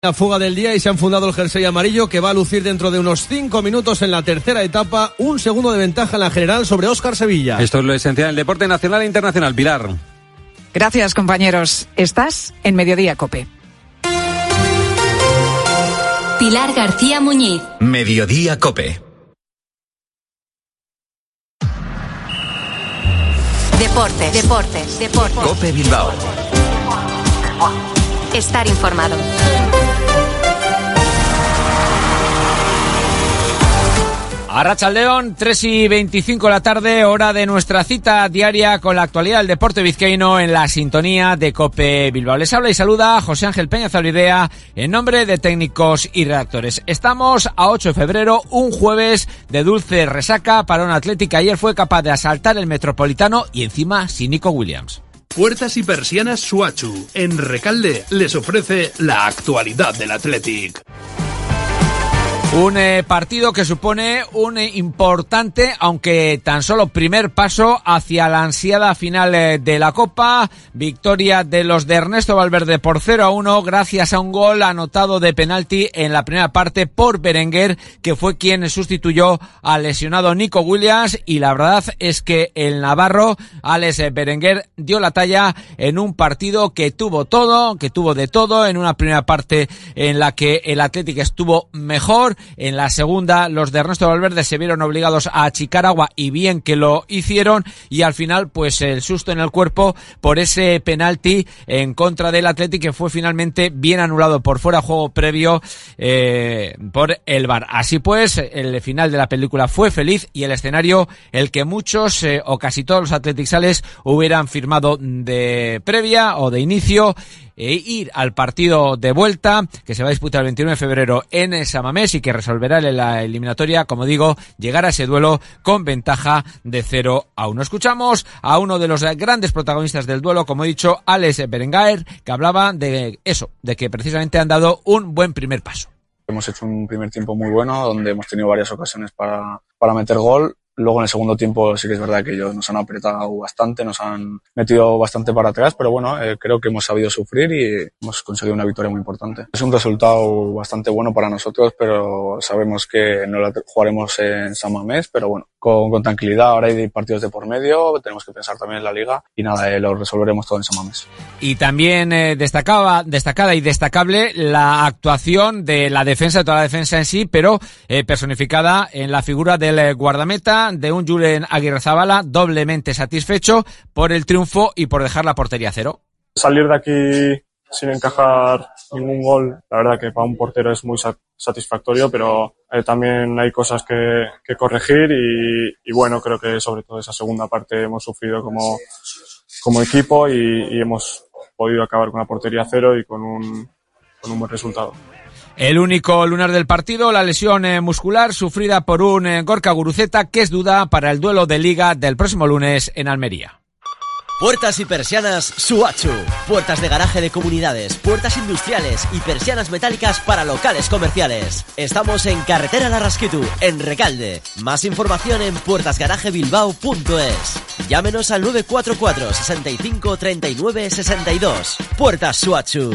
La fuga del día y se han fundado el jersey amarillo que va a lucir dentro de unos cinco minutos en la tercera etapa, un segundo de ventaja en la general sobre Óscar Sevilla. Esto es lo esencial del deporte nacional e internacional. Pilar. Gracias, compañeros. Estás en Mediodía Cope. Pilar García Muñiz. Mediodía Cope. Deportes, deportes, deportes. Cope Bilbao. Estar informado. Arrachaldeón, 3 y 25 de la tarde, hora de nuestra cita diaria con la actualidad del deporte vizcaíno en la sintonía de Cope Bilbao. Les habla y saluda José Ángel Peña Zalvidea en nombre de técnicos y redactores. Estamos a 8 de febrero, un jueves de dulce resaca para una atlética. Ayer fue capaz de asaltar el Metropolitano y encima sin Nico Williams. Puertas y persianas Suachu. En Recalde les ofrece la actualidad del Athletic. Un eh, partido que supone un eh, importante, aunque tan solo primer paso hacia la ansiada final eh, de la Copa. Victoria de los de Ernesto Valverde por 0 a 1 gracias a un gol anotado de penalti en la primera parte por Berenguer, que fue quien sustituyó al lesionado Nico Williams. Y la verdad es que el Navarro, Alex Berenguer, dio la talla en un partido que tuvo todo, que tuvo de todo, en una primera parte en la que el Atlético estuvo mejor en la segunda, los de Ernesto Valverde se vieron obligados a achicar agua y bien que lo hicieron. Y al final, pues el susto en el cuerpo por ese penalti en contra del Atlético que fue finalmente bien anulado por fuera juego previo eh, por el VAR. Así pues, el final de la película fue feliz y el escenario el que muchos eh, o casi todos los atleticales hubieran firmado de previa o de inicio e ir al partido de vuelta que se va a disputar el 21 de febrero en Samamés y que resolverá la eliminatoria, como digo, llegar a ese duelo con ventaja de 0 a 1. Escuchamos a uno de los grandes protagonistas del duelo, como he dicho, Alex Berengaer, que hablaba de eso, de que precisamente han dado un buen primer paso. Hemos hecho un primer tiempo muy bueno, donde hemos tenido varias ocasiones para, para meter gol. Luego en el segundo tiempo sí que es verdad que ellos nos han apretado bastante, nos han metido bastante para atrás, pero bueno, eh, creo que hemos sabido sufrir y hemos conseguido una victoria muy importante. Es un resultado bastante bueno para nosotros, pero sabemos que no la jugaremos en San Mamés, pero bueno, con, con, tranquilidad. Ahora hay partidos de por medio, tenemos que pensar también en la liga y nada, eh, lo resolveremos todo en San Mamés. Y también eh, destacaba, destacada y destacable la actuación de la defensa, de toda la defensa en sí, pero eh, personificada en la figura del guardameta de un Julen Aguirre Zabala doblemente satisfecho por el triunfo y por dejar la portería cero. Salir de aquí sin encajar ningún gol, la verdad que para un portero es muy satisfactorio, pero eh, también hay cosas que, que corregir y, y, bueno, creo que sobre todo esa segunda parte hemos sufrido como, como equipo y, y hemos podido acabar con la portería cero y con un, con un buen resultado. El único lunar del partido, la lesión eh, muscular sufrida por un eh, Gorka Guruceta, que es duda para el duelo de liga del próximo lunes en Almería. Puertas y persianas Suachu. Puertas de garaje de comunidades, puertas industriales y persianas metálicas para locales comerciales. Estamos en Carretera Larrasquitu, en Recalde. Más información en puertasgarajebilbao.es. Llámenos al 944 65 39 62. Puertas Suachu.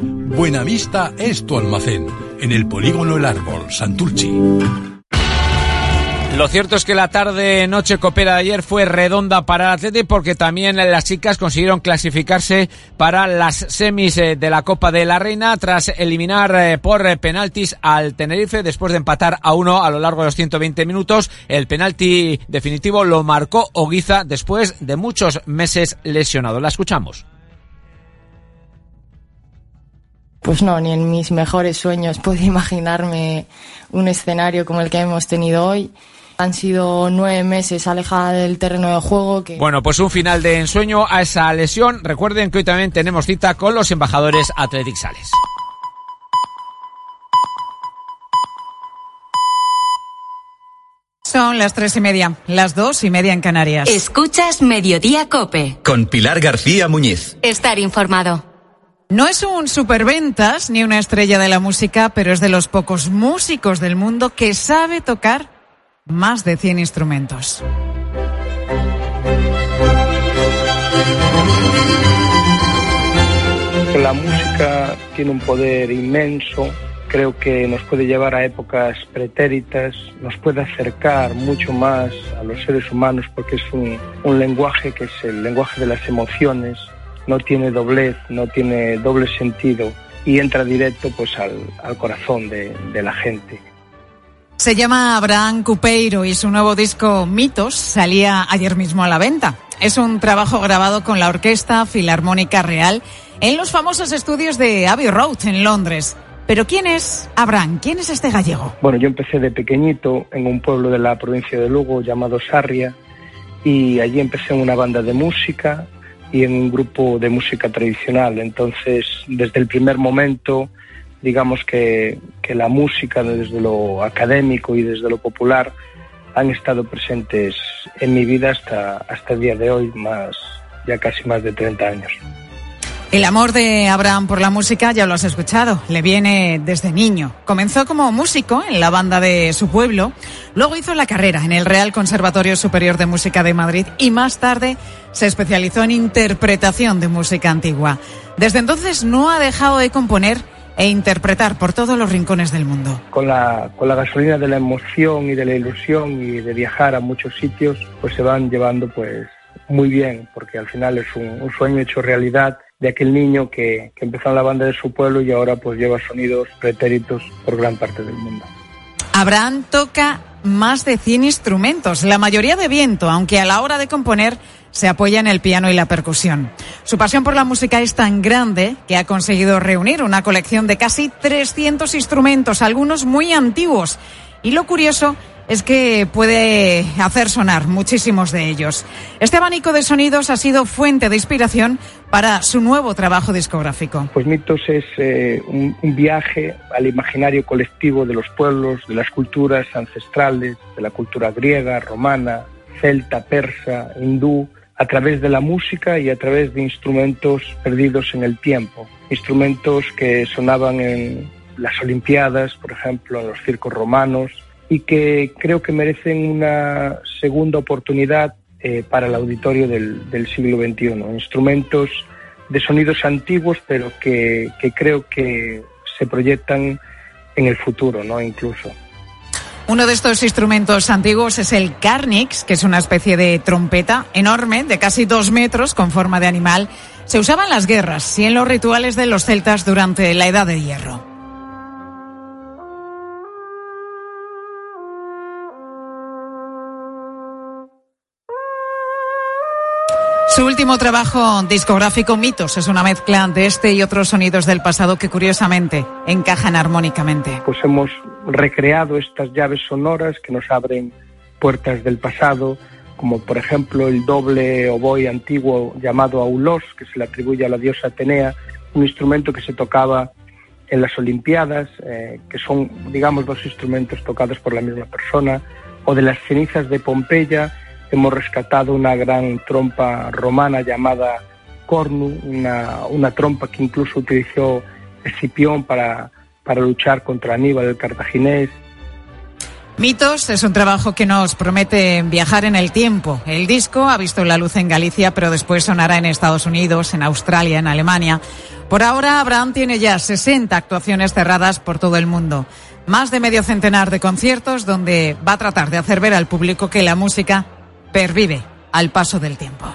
Buenavista es tu almacén. En el polígono El Árbol, Santurchi. Lo cierto es que la tarde-noche copera de ayer fue redonda para el Atleti porque también las chicas consiguieron clasificarse para las semis de la Copa de la Reina tras eliminar por penaltis al Tenerife después de empatar a uno a lo largo de los 120 minutos. El penalti definitivo lo marcó Oguiza después de muchos meses lesionado. La escuchamos. Pues no, ni en mis mejores sueños puedo imaginarme un escenario como el que hemos tenido hoy. Han sido nueve meses alejada del terreno de juego. Que... Bueno, pues un final de ensueño a esa lesión. Recuerden que hoy también tenemos cita con los embajadores Athletic Sales. Son las tres y media, las dos y media en Canarias. Escuchas Mediodía Cope. Con Pilar García Muñiz. Estar informado. No es un superventas ni una estrella de la música, pero es de los pocos músicos del mundo que sabe tocar más de 100 instrumentos. La música tiene un poder inmenso creo que nos puede llevar a épocas pretéritas, nos puede acercar mucho más a los seres humanos porque es un, lenguaje que es el lenguaje de las emociones, no tiene doblez, no tiene doble sentido y entra directo pues al, corazón de, de la gente. Se llama Abraham Cupeiro y su nuevo disco Mitos salía ayer mismo a la venta. Es un trabajo grabado con la Orquesta Filarmónica Real en los famosos estudios de Abbey Road en Londres. Pero ¿quién es Abraham? ¿Quién es este gallego? Bueno, yo empecé de pequeñito en un pueblo de la provincia de Lugo llamado Sarria y allí empecé en una banda de música y en un grupo de música tradicional. Entonces, desde el primer momento, digamos que, que la música desde lo académico y desde lo popular han estado presentes en mi vida hasta, hasta el día de hoy, más ya casi más de 30 años. El amor de Abraham por la música ya lo has escuchado, le viene desde niño. Comenzó como músico en la banda de su pueblo, luego hizo la carrera en el Real Conservatorio Superior de Música de Madrid y más tarde se especializó en interpretación de música antigua. Desde entonces no ha dejado de componer e interpretar por todos los rincones del mundo. Con la, con la gasolina de la emoción y de la ilusión y de viajar a muchos sitios, pues se van llevando pues muy bien, porque al final es un, un sueño hecho realidad de aquel niño que, empezó en la banda de su pueblo y ahora pues lleva sonidos pretéritos por gran parte del mundo. Abraham toca más de 100 instrumentos, la mayoría de viento, aunque a la hora de componer se apoya en el piano y la percusión. Su pasión por la música es tan grande que ha conseguido reunir una colección de casi 300 instrumentos, algunos muy antiguos. Y lo curioso es que puede hacer sonar muchísimos de ellos. Este abanico de sonidos ha sido fuente de inspiración para su nuevo trabajo discográfico. Pues Mitos es eh, un, viaje al imaginario colectivo de los pueblos, de las culturas ancestrales, de la cultura griega, romana, celta, persa, hindú, a través de la música y a través de instrumentos perdidos en el tiempo, instrumentos que sonaban en las Olimpiadas, por ejemplo, los circos romanos, y que creo que merecen una segunda oportunidad eh, para el auditorio del, siglo XXI. Instrumentos de sonidos antiguos, pero que, creo que se proyectan en el futuro, ¿no? Incluso. Uno de estos instrumentos antiguos es el carnix, que es una especie de trompeta enorme, de casi dos metros, con forma de animal. Se usaba en las guerras y en los rituales de los celtas durante la Edad de Hierro. Su último trabajo discográfico, Mitos, es una mezcla de este y otros sonidos del pasado que curiosamente encajan armónicamente. Pues hemos recreado estas llaves sonoras que nos abren puertas del pasado, como por ejemplo el doble oboe antiguo llamado aulos, que se le atribuye a la diosa Atenea, un instrumento que se tocaba en las Olimpiadas, eh, que son, digamos, dos instrumentos tocados por la misma persona, o de las cenizas de Pompeya, hemos rescatado una gran trompa romana llamada cornu, una, una trompa que incluso utilizó Escipión para, para luchar contra Aníbal el cartaginés. Mitos es un trabajo que nos promete viajar en el tiempo. El disco ha visto la luz en Galicia, pero después sonará en Estados Unidos, en Australia, en Alemania. Por ahora, Abraham tiene ya 60 actuaciones cerradas por todo el mundo. Más de medio centenar de conciertos donde va a tratar de hacer ver al público que la música pervive al paso del tiempo.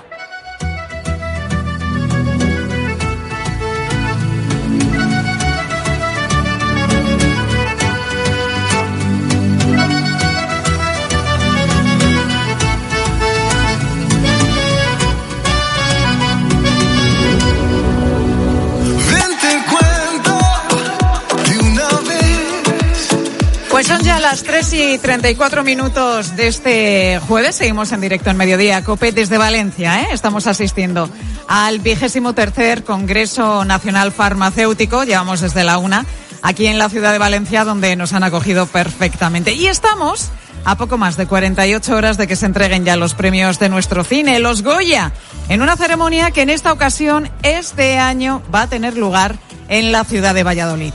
Pues son ya las 3 y 34 minutos de este jueves. Seguimos en directo en Mediodía Cope desde Valencia. ¿eh? Estamos asistiendo al vigésimo tercer Congreso Nacional Farmacéutico. Llevamos desde la una aquí en la ciudad de Valencia, donde nos han acogido perfectamente. Y estamos a poco más de 48 horas de que se entreguen ya los premios de nuestro cine, los Goya, en una ceremonia que en esta ocasión, este año, va a tener lugar en la ciudad de Valladolid.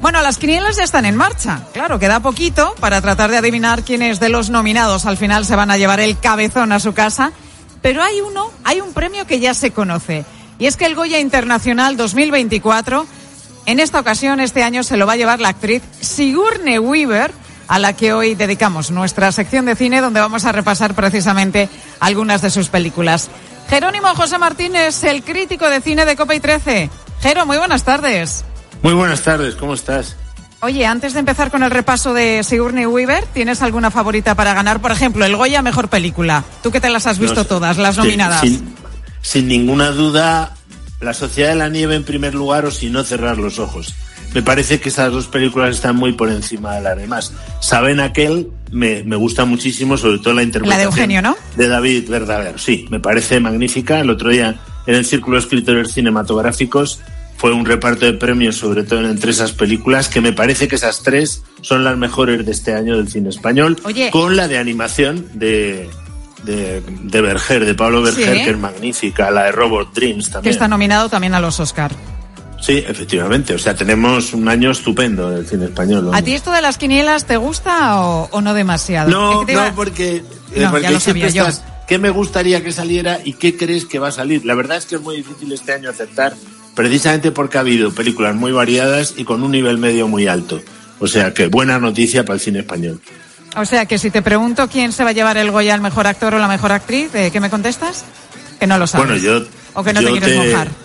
Bueno, las quinielas ya están en marcha. Claro, queda poquito para tratar de adivinar quiénes de los nominados al final se van a llevar el cabezón a su casa. Pero hay uno, hay un premio que ya se conoce. Y es que el Goya Internacional 2024, en esta ocasión, este año, se lo va a llevar la actriz Sigourney Weaver, a la que hoy dedicamos nuestra sección de cine, donde vamos a repasar precisamente algunas de sus películas. Jerónimo José Martínez, el crítico de cine de Copa y 13. Jero, muy buenas tardes. Muy buenas tardes, ¿cómo estás? Oye, antes de empezar con el repaso de Sigourney Weaver, ¿tienes alguna favorita para ganar? Por ejemplo, el Goya Mejor Película. Tú que te las has visto todas, las nominadas. Sin, sin, ninguna duda, La Sociedad de la Nieve en primer lugar o si no cerrar los ojos. Me parece que esas dos películas están muy por encima de las demás. Saben aquel, me, me gusta muchísimo, sobre todo la interpretación. La de Eugenio, ¿no? De David Verdaguer, sí, me parece magnífica. El otro día en el Círculo de Escritores Cinematográficos fue un reparto de premios, sobre todo entre esas películas, que me parece que esas tres son las mejores de este año del cine español, Oye. con la de animación de, de, de Berger, de Pablo Berger, Sí. que es magnífica, la de Robot Dreams Que también. está nominado también a los Oscar. Sí, efectivamente, o sea, tenemos un año estupendo del cine español. ¿A ti esto de las quinielas te gusta o, o no demasiado? Es No, que no, porque, eh, No, porque ya lo siempre sabía yo. estás, ¿qué me gustaría que saliera y qué crees que va a salir? La verdad es que es muy difícil este año aceptar, precisamente porque ha habido películas muy variadas y con un nivel medio muy alto. O sea que buena noticia para el cine español. O sea, que si te pregunto quién se va a llevar el Goya al mejor actor o la mejor actriz, ¿eh, ¿qué me contestas? Que no lo sabes. Bueno, yo... O que no te quieres mojar.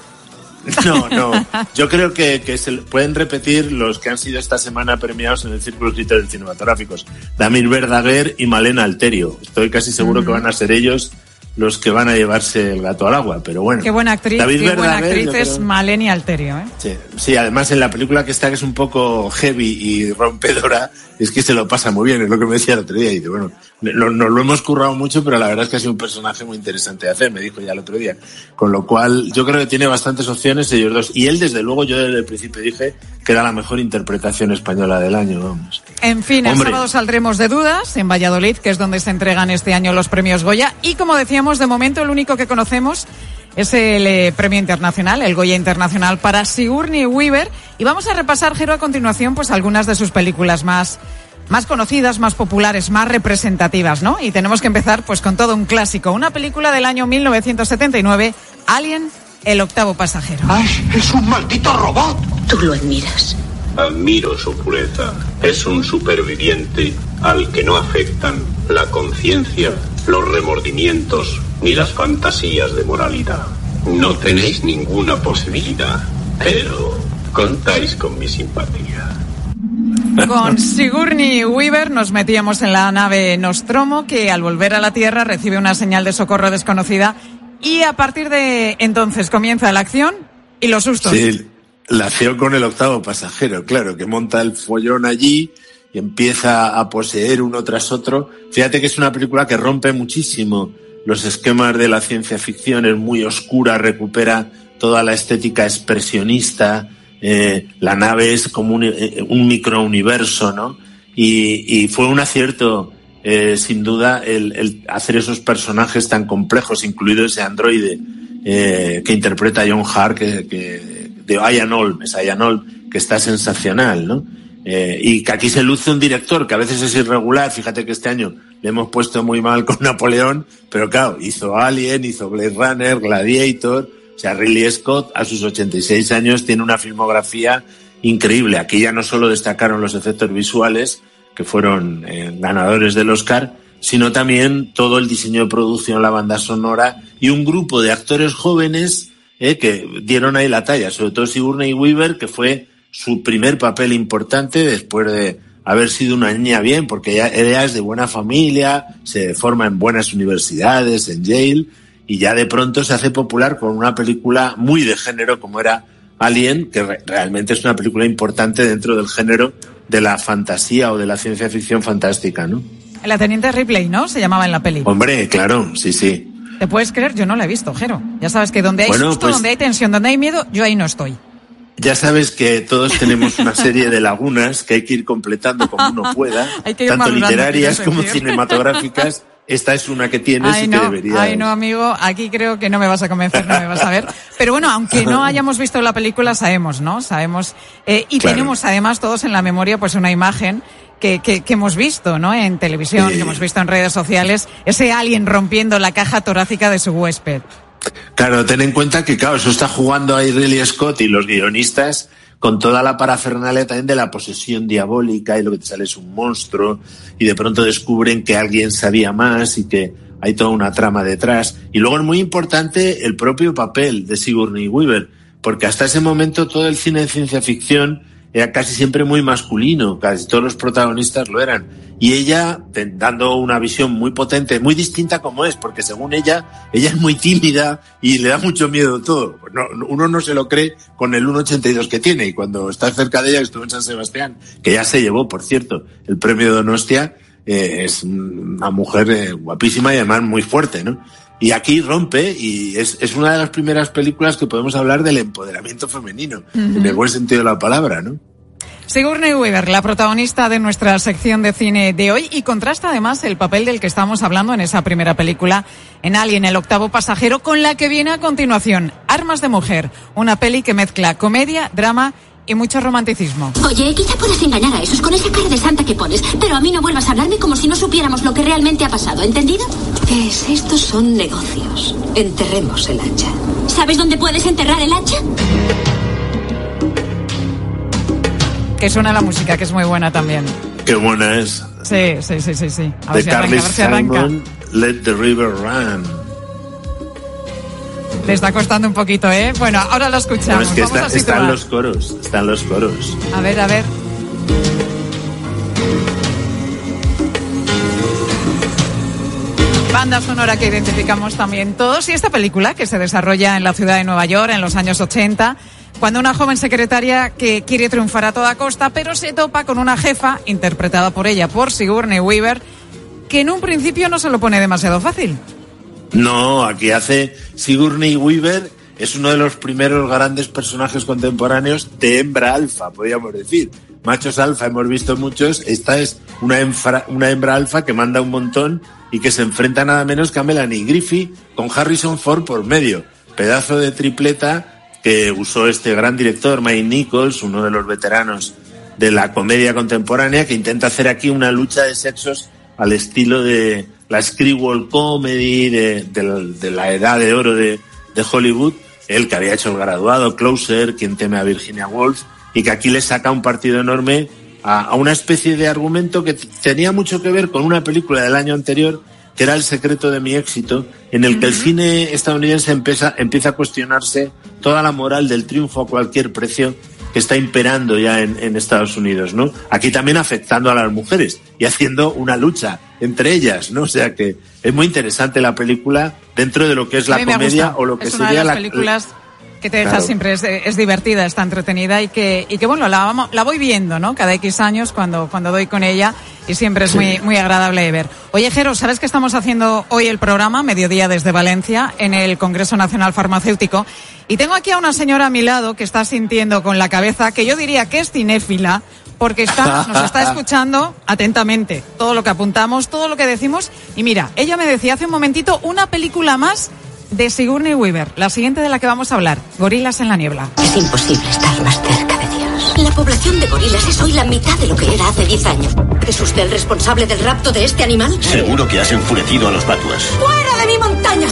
No, no. Yo creo que, que se pueden repetir los que han sido esta semana premiados en el Círculo de Cinematográficos. Damir Verdaguer y Malena Alterio. Estoy casi seguro que van a ser ellos los que van a llevarse el gato al agua, pero bueno. Qué buena actriz, David qué buena Verdaguer, actriz es Maleni Alterio, ¿eh? Sí, sí, además en la película que está, que es un poco heavy y rompedora, es que se lo pasa muy bien, es lo que me decía el otro día. Y dice, bueno, no- nos lo hemos currado mucho, pero la verdad es que ha sido un personaje muy interesante de hacer, me dijo ya el otro día. Con lo cual, yo creo que tiene bastantes opciones ellos dos. Y él, desde luego, yo desde el principio dije que era la mejor interpretación española del año, vamos. En fin, el Hombre. sábado saldremos de dudas en Valladolid, que es donde se entregan este año los premios Goya. Y como decíamos, de momento el único que conocemos es el eh, premio internacional, el Goya Internacional para Sigourney Weaver. Y vamos a repasar, Jero, a continuación, pues algunas de sus películas más, más conocidas, más populares, más representativas, ¿no? Y tenemos que empezar pues con todo un clásico, una película del año 1979, Alien, el octavo pasajero. es un maldito robot. Tú lo admiras. Admiro su pureza. Es un superviviente al que no afectan la conciencia, los remordimientos ni las fantasías de moralidad. No tenéis ninguna posibilidad, pero contáis con mi simpatía. Con Sigourney Weaver nos metíamos en la nave Nostromo, que al volver a la Tierra recibe una señal de socorro desconocida y a partir de entonces comienza la acción y los sustos. Sí, la acción con el octavo pasajero, claro, que monta el follón allí y empieza a poseer uno tras otro. Fíjate que es una película que rompe muchísimo los esquemas de la ciencia ficción, es muy oscura, recupera toda la estética expresionista, eh, la nave es como un, eh, un microuniverso, ¿no? Y, fue un acierto, eh, sin duda, el, hacer esos personajes tan complejos, incluido ese androide que interpreta John Hart, que, de Ian Ian que está sensacional, ¿no? Eh, y que aquí se luce un director que a veces es irregular. Fíjate que este año le hemos puesto muy mal con Napoleón, pero claro, hizo Alien, hizo Blade Runner, Gladiator. O sea, Ridley Scott a sus 86 años tiene una filmografía increíble. Aquí ya no solo destacaron los efectos visuales, que fueron eh, ganadores del Oscar, sino también todo el diseño de producción, la banda sonora y un grupo de actores jóvenes eh, que dieron ahí la talla, sobre todo Sigourney Weaver, que fue su primer papel importante después de haber sido una niña bien, porque ella, ella es de buena familia, se forma en buenas universidades, en Yale, y ya de pronto se hace popular con una película muy de género como era Alien, que re- realmente es una película importante dentro del género de la fantasía o de la ciencia ficción fantástica, ¿no? La teniente Ripley, ¿no? Se llamaba en la peli. Hombre, claro, sí, sí. ¿Te puedes creer? Yo no la he visto, Jero. Ya sabes que donde hay Bueno, susto, pues- donde hay tensión, donde hay miedo, yo ahí no estoy. Ya sabes que todos tenemos una serie de lagunas que hay que ir completando como uno pueda, Hay que ir tanto literarias como cinematográficas. Esta es una que tienes Ay y no, que debería. ay no, amigo, aquí creo que no me vas a convencer, no me vas a ver. Pero bueno, aunque no hayamos visto la película, sabemos, ¿no? Sabemos. eh, y Claro. tenemos además todos en la memoria pues una imagen que, que, que hemos visto, ¿no? En televisión, Sí. que hemos visto en redes sociales, ese alien rompiendo la caja torácica de su huésped. Claro, ten en cuenta que, claro, eso está jugando ahí Ridley Scott y los guionistas con toda la parafernalia también de la posesión diabólica y lo que te sale es un monstruo y de pronto descubren que alguien sabía más y que hay toda una trama detrás. Y luego es muy importante el propio papel de Sigourney Weaver, porque hasta ese momento todo el cine de ciencia ficción era casi siempre muy masculino, casi todos los protagonistas lo eran. Y ella, dando una visión muy potente, muy distinta como es, porque según ella, ella es muy tímida y le da mucho miedo todo. No, uno no se lo cree con el 1,82 que tiene. Y cuando está cerca de ella, estuvo en San Sebastián, que ya se llevó, por cierto, el premio Donostia, eh, es una mujer eh, guapísima y además muy fuerte, ¿no? Y aquí rompe y es, es una de las primeras películas que podemos hablar del empoderamiento femenino, en el buen sentido de la palabra, ¿no? Sigourney Weaver, la protagonista de nuestra sección de cine de hoy, y contrasta además el papel del que estamos hablando en esa primera película, en Alien, el octavo pasajero, con la que viene a continuación, Armas de Mujer, una peli que mezcla comedia, drama y mucho romanticismo. Oye, quizá puedas engañar a esos con esa cara de santa que pones, pero a mí no vuelvas a hablarme como si no supiéramos lo que realmente ha pasado, ¿entendido? Tess, estos son negocios. Enterremos el hacha. ¿Sabes dónde puedes enterrar el hacha? Que suena la música, que es muy buena también. Qué buena es. Sí, sí, sí, sí, sí. A ver De si arranca, a ver si arranca. Simon, Let the River Run. Le está costando un poquito, ¿eh? Bueno, ahora lo escuchamos. es que Vamos está- a situar. están los coros, están los coros. A ver, a ver. Banda sonora que identificamos también todos y esta película que se desarrolla en la ciudad de Nueva York en los años 80, cuando una joven secretaria que quiere triunfar a toda costa, pero se topa con una jefa, interpretada por ella, por Sigourney Weaver, que en un principio no se lo pone demasiado fácil. No, aquí hace Sigourney Weaver, es uno de los primeros grandes personajes contemporáneos de hembra alfa, podríamos decir. Machos alfa hemos visto muchos, esta es una, enfra- una hembra alfa que manda un montón y que se enfrenta nada menos que a Melanie Griffith con Harrison Ford por medio. Pedazo de tripleta que usó este gran director, Mike Nichols, uno de los veteranos de la comedia contemporánea, que intenta hacer aquí una lucha de sexos al estilo de la screwball comedy de, de la, de la edad de oro de, de Hollywood, él que había hecho el graduado, Closer, quien teme a Virginia Woolf, y que aquí le saca un partido enorme a, a una especie de argumento que tenía mucho que ver con una película del año anterior, que era El secreto de mi éxito, en el que el cine estadounidense empieza, empieza a cuestionarse toda la moral del triunfo a cualquier precio que está imperando ya en, en Estados Unidos, ¿no? Aquí también afectando a las mujeres y haciendo una lucha entre ellas, ¿no? O sea que es muy interesante la película dentro de lo que es la comedia gusta. o lo que es una sería de las la películas que te deja Claro. siempre es, es divertida, está entretenida y que y que bueno la vamos- la voy viendo, ¿no? Cada X años cuando cuando doy con ella y siempre es Sí. muy muy agradable de ver. Oye, Jero, ¿sabes que estamos haciendo hoy el programa Mediodía desde Valencia en el Congreso Nacional Farmacéutico? Y tengo aquí a una señora a mi lado que está sintiendo con la cabeza que yo diría que es cinéfila porque está, nos está escuchando atentamente todo lo que apuntamos, todo lo que decimos. Y mira, ella me decía hace un momentito una película más de Sigourney Weaver, la siguiente de la que vamos a hablar, Gorilas en la niebla. Es imposible estar más cerca de Dios. La población de gorilas es hoy la mitad de lo que era hace 10 años. ¿Es usted el responsable del rapto de este animal? Seguro que has enfurecido a los batuas. ¡Fuera de mi montaña!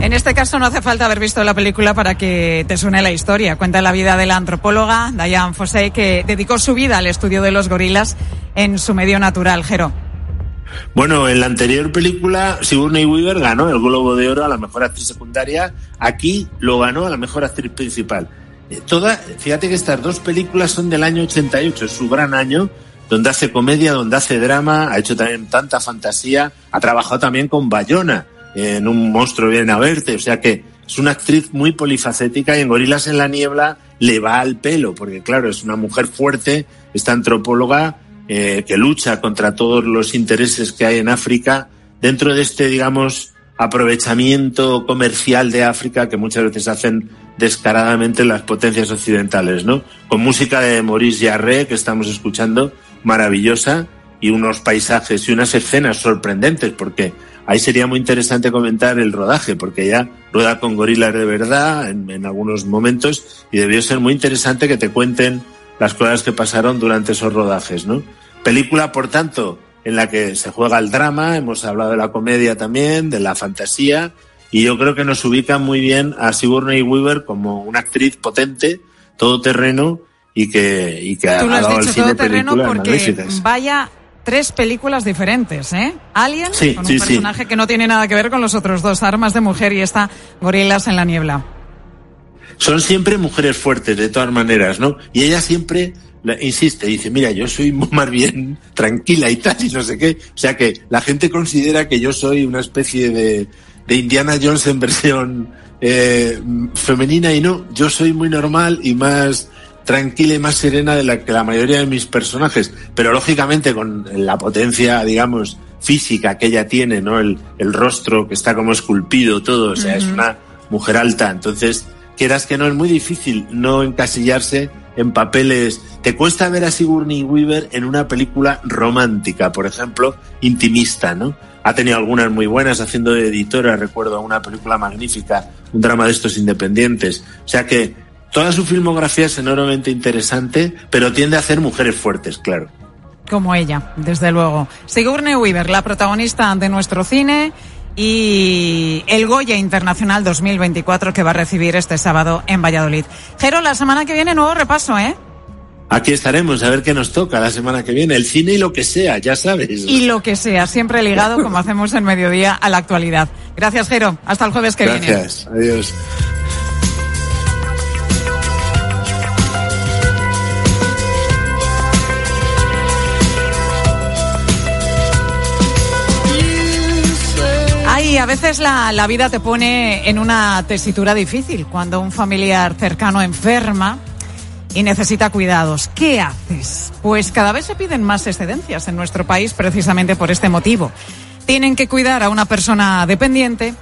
En este caso no hace falta haber visto la película para que te suene la historia. Cuenta la vida de la antropóloga Diane Fossey que dedicó su vida al estudio de los gorilas en su medio natural, Jero. Bueno, en la anterior película, Sigourney Weaver ganó el Globo de Oro a la mejor actriz secundaria. Aquí lo ganó a la mejor actriz principal. Eh, Toda, fíjate que estas dos películas son del año 88, es su gran año, donde hace comedia, donde hace drama, ha hecho también tanta fantasía, ha trabajado también con Bayona en Un monstruo viene a verte, o sea que es una actriz muy polifacética y en Gorilas en la niebla le va al pelo, porque claro, es una mujer fuerte esta antropóloga eh, que lucha contra todos los intereses que hay en África dentro de este, digamos, aprovechamiento comercial de África que muchas veces hacen descaradamente las potencias occidentales, ¿no? Con música de Maurice Jarre que estamos escuchando, maravillosa, y unos paisajes y unas escenas sorprendentes, porque ahí sería muy interesante comentar el rodaje, porque ella rueda con gorilas de verdad en algunos momentos y debió ser muy interesante que te cuenten las cosas que pasaron durante esos rodajes, ¿no? Película, por tanto, en la que se juega el drama, hemos hablado de la comedia también, de la fantasía, y yo creo que nos ubica muy bien a Sigourney Weaver como una actriz potente, todoterreno, y que, y que ha lo has dado al dicho cine todo terreno películas porque magníficas. vaya tres películas diferentes, ¿eh? Alien, Sí, con sí, un sí. personaje que no tiene nada que ver con los otros dos, Armas de Mujer y esta Gorilas en la Niebla. Son siempre mujeres fuertes, de todas maneras, ¿no? Y ella siempre insiste, dice, mira, yo soy más bien tranquila y tal, y no sé qué. O sea que la gente considera que yo soy una especie de, de Indiana Jones en versión eh, femenina y no, yo soy muy normal y más tranquila y más serena de la que la mayoría de mis personajes, pero lógicamente con la potencia, digamos, física que ella tiene, ¿no? El, el rostro que está como esculpido, todo, o sea, es una mujer alta, entonces quieras que no es muy difícil no encasillarse en papeles. Te cuesta ver a Sigourney Weaver en una película romántica, por ejemplo, intimista, ¿no? Ha tenido algunas muy buenas haciendo de editora, recuerdo una película magnífica, un drama de estos independientes. O sea que toda su filmografía es enormemente interesante, pero tiende a hacer mujeres fuertes, claro. Como ella, desde luego. Sigourney Weaver, la protagonista de nuestro cine y el Goya Internacional 2024 que va a recibir este sábado en Valladolid. Jero, la semana que viene nuevo repaso, ¿eh? Aquí estaremos a ver qué nos toca la semana que viene. El cine y lo que sea, ya sabes. Y lo que sea, siempre ligado, como hacemos en mediodía, a la actualidad. Gracias, Jero. Hasta el jueves que viene. Gracias. Adiós. Ay, a veces la, la vida te pone en una tesitura difícil cuando un familiar cercano enferma y necesita cuidados. ¿Qué haces? Pues cada vez se piden más excedencias en nuestro país precisamente por este motivo. Tienen que cuidar a una persona dependiente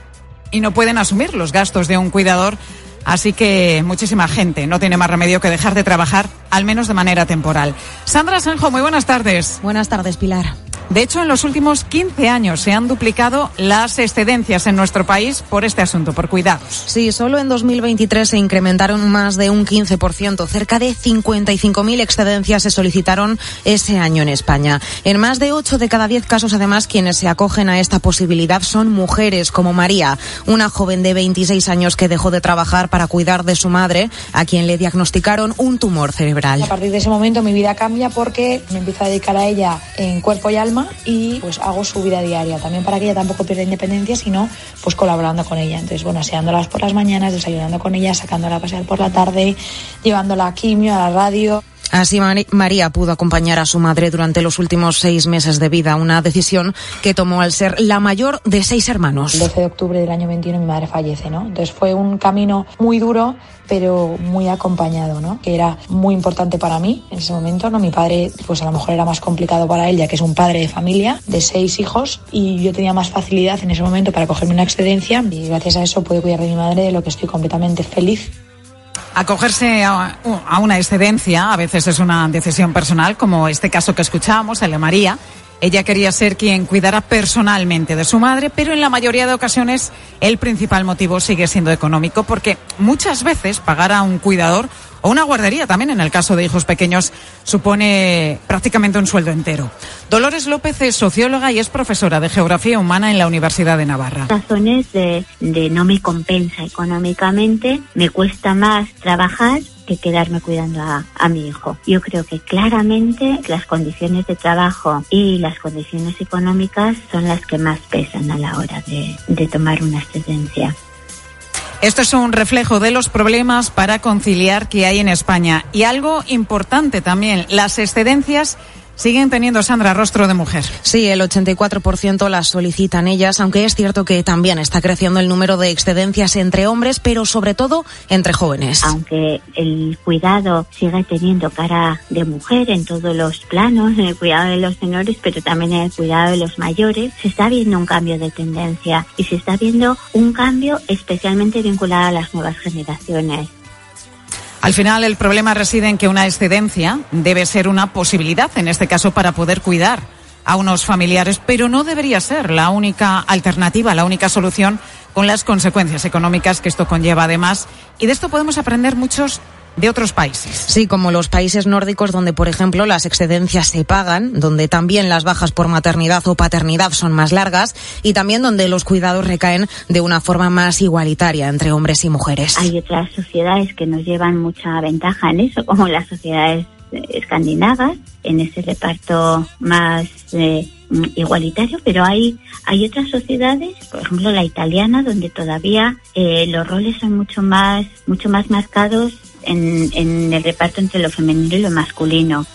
y no pueden asumir los gastos de un cuidador. Así que muchísima gente no tiene más remedio que dejar de trabajar, al menos de manera temporal. Sandra Sanjo, muy buenas tardes. Buenas tardes, Pilar. De hecho, en los últimos 15 años se han duplicado las excedencias en nuestro país por este asunto, por cuidados. Sí, solo en 2023 se incrementaron más de un 15%. Cerca de 55.000 excedencias se solicitaron ese año en España. En más de 8 de cada 10 casos, además, quienes se acogen a esta posibilidad son mujeres, como María, una joven de 26 años que dejó de trabajar para cuidar de su madre, a quien le diagnosticaron un tumor cerebral. A partir de ese momento mi vida cambia porque me empiezo a dedicar a ella en cuerpo y alma y pues hago su vida diaria, también para que ella tampoco pierda independencia, sino pues colaborando con ella. Entonces, bueno, aseándolas por las mañanas, desayunando con ella, sacándola a pasear por la tarde, llevándola a quimio, a la radio. Así María pudo acompañar a su madre durante los últimos seis meses de vida, una decisión que tomó al ser la mayor de seis hermanos. El 12 de octubre del año 21 mi madre fallece, ¿no? Entonces fue un camino muy duro, pero muy acompañado, ¿no? Que era muy importante para mí en ese momento, ¿no? Mi padre, pues a lo mejor era más complicado para él, ya que es un padre de familia, de seis hijos, y yo tenía más facilidad en ese momento para cogerme una excedencia, y gracias a eso pude cuidar de mi madre, de lo que estoy completamente feliz. Acogerse a, a una excedencia a veces es una decisión personal, como este caso que escuchábamos, el de María. Ella quería ser quien cuidara personalmente de su madre, pero en la mayoría de ocasiones el principal motivo sigue siendo económico, porque muchas veces pagar a un cuidador o una guardería, también en el caso de hijos pequeños, supone prácticamente un sueldo entero. Dolores López es socióloga y es profesora de Geografía Humana en la Universidad de Navarra. razones de, de no me compensa económicamente, me cuesta más trabajar que quedarme cuidando a, a mi hijo. Yo creo que claramente las condiciones de trabajo y las condiciones económicas son las que más pesan a la hora de, de tomar una excedencia. Esto es un reflejo de los problemas para conciliar que hay en España. Y algo importante también, las excedencias siguen teniendo, Sandra, rostro de mujer. Sí, el 84% las solicitan ellas, aunque es cierto que también está creciendo el número de excedencias entre hombres, pero sobre todo entre jóvenes. Aunque el cuidado sigue teniendo cara de mujer en todos los planos, en el cuidado de los menores, pero también en el cuidado de los mayores, se está viendo un cambio de tendencia y se está viendo un cambio especialmente vinculado a las nuevas generaciones. Al final, el problema reside en que una excedencia debe ser una posibilidad, en este caso, para poder cuidar a unos familiares, pero no debería ser la única alternativa, la única solución con las consecuencias económicas que esto conlleva además. Y de esto podemos aprender muchos de otros países. Sí, como los países nórdicos donde, por ejemplo, las excedencias se pagan, donde también las bajas por maternidad o paternidad son más largas y también donde los cuidados recaen de una forma más igualitaria entre hombres y mujeres. Hay otras sociedades que nos llevan mucha ventaja en eso, como las sociedades escandinavas, en ese reparto más eh, igualitario, pero hay, hay otras sociedades, por ejemplo la italiana, donde todavía eh, los roles son mucho más, mucho más marcados en, el reparto entre lo femenino y lo masculino.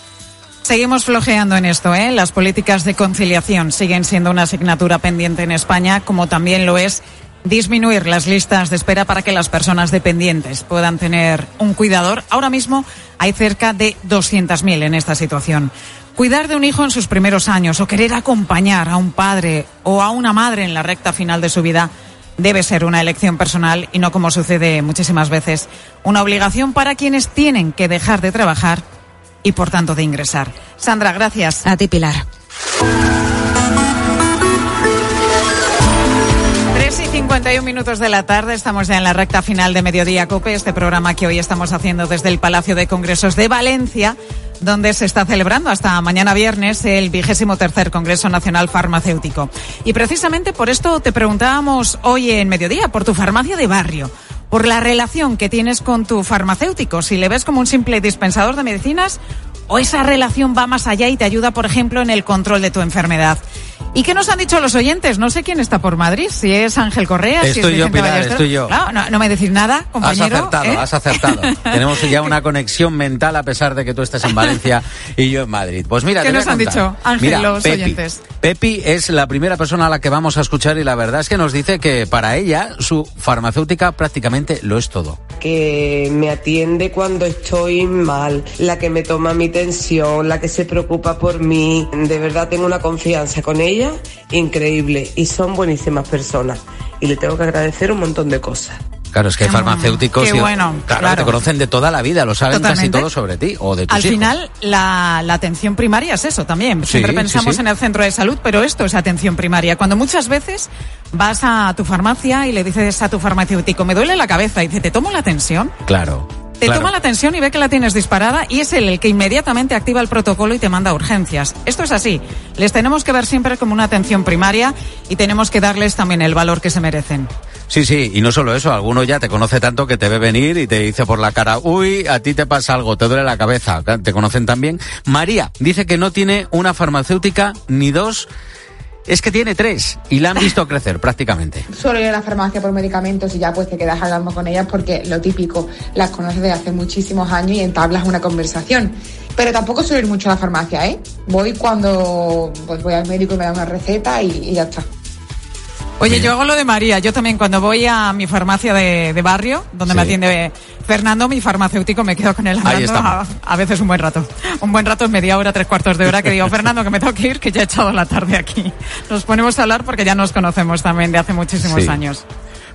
Seguimos flojeando en esto, ¿eh? Las políticas de conciliación siguen siendo una asignatura pendiente en España, como también lo es disminuir las listas de espera para que las personas dependientes puedan tener un cuidador. Ahora mismo hay cerca de 200.000 en esta situación. Cuidar de un hijo en sus primeros años o querer acompañar a un padre o a una madre en la recta final de su vida debe ser una elección personal y no como sucede muchísimas veces, una obligación para quienes tienen que dejar de trabajar y por tanto de ingresar. Sandra, gracias. A ti, Pilar. 3 y 51 minutos de la tarde, estamos ya en la recta final de Mediodía Cope, este programa que hoy estamos haciendo desde el Palacio de Congresos de Valencia donde se está celebrando hasta mañana viernes el vigésimo tercer Congreso Nacional Farmacéutico. Y precisamente por esto te preguntábamos hoy en mediodía, por tu farmacia de barrio, por la relación que tienes con tu farmacéutico, si le ves como un simple dispensador de medicinas o esa relación va más allá y te ayuda, por ejemplo, en el control de tu enfermedad. ¿Y qué nos han dicho los oyentes? No sé quién está por Madrid, si es Ángel Correa, si es yo, Pilar, estoy yo. No, no, me decís nada, compañero. Has acertado, ¿eh? has acertado. Tenemos ya una conexión mental a pesar de que tú estés en Valencia y yo en Madrid. Pues mira, ¿qué te nos han dicho, Ángel, los Pepi, oyentes? Pepi es la primera persona a la que vamos a escuchar y la verdad es que nos dice que para ella su farmacéutica prácticamente lo es todo. Que me atiende cuando estoy mal, la que me toma mi tensión, la que se preocupa por mí. De verdad tengo una confianza con ella increíble y son buenísimas personas. Y le tengo que agradecer un montón de cosas. Claro, es que hay farmacéuticos Qué bueno, claro, claro. te conocen de toda la vida, lo saben casi todo sobre ti o de tus Al hijos. final, la, la atención primaria es eso también. Siempre Sí, pensamos sí, sí. en el centro de salud, pero esto es atención primaria. Cuando muchas veces vas a tu farmacia y le dices a tu farmacéutico, me duele la cabeza, y dice, ¿te tomo la tensión? Claro. Te claro. toma la tensión y ve que la tienes disparada y es él el que inmediatamente activa el protocolo y te manda a urgencias. Esto es así. Les tenemos que ver siempre como una atención primaria y tenemos que darles también el valor que se merecen. Sí, sí, y no solo eso, alguno ya te conoce tanto que te ve venir y te dice por la cara, uy, a ti te pasa algo, te duele la cabeza, te conocen también. María dice que no tiene una farmacéutica ni dos, es que tiene tres y la han visto crecer prácticamente. Suelo ir a la farmacia por medicamentos y ya pues te quedas hablando con ellas porque lo típico, las conoces desde hace muchísimos años y entablas una conversación. Pero tampoco suelo ir mucho a la farmacia, ¿eh? Voy cuando pues voy al médico y me da una receta y, y ya está. Oye, yo hago lo de María. Yo también cuando voy a mi farmacia de, de barrio, donde me atiende Fernando, mi farmacéutico, me quedo con él Ahí hablando a, a veces un buen rato. Un buen rato es media hora, tres cuartos de hora, que digo, Fernando, que me tengo que ir, que ya he echado la tarde aquí. Nos ponemos a hablar porque ya nos conocemos también de hace muchísimos Sí. años.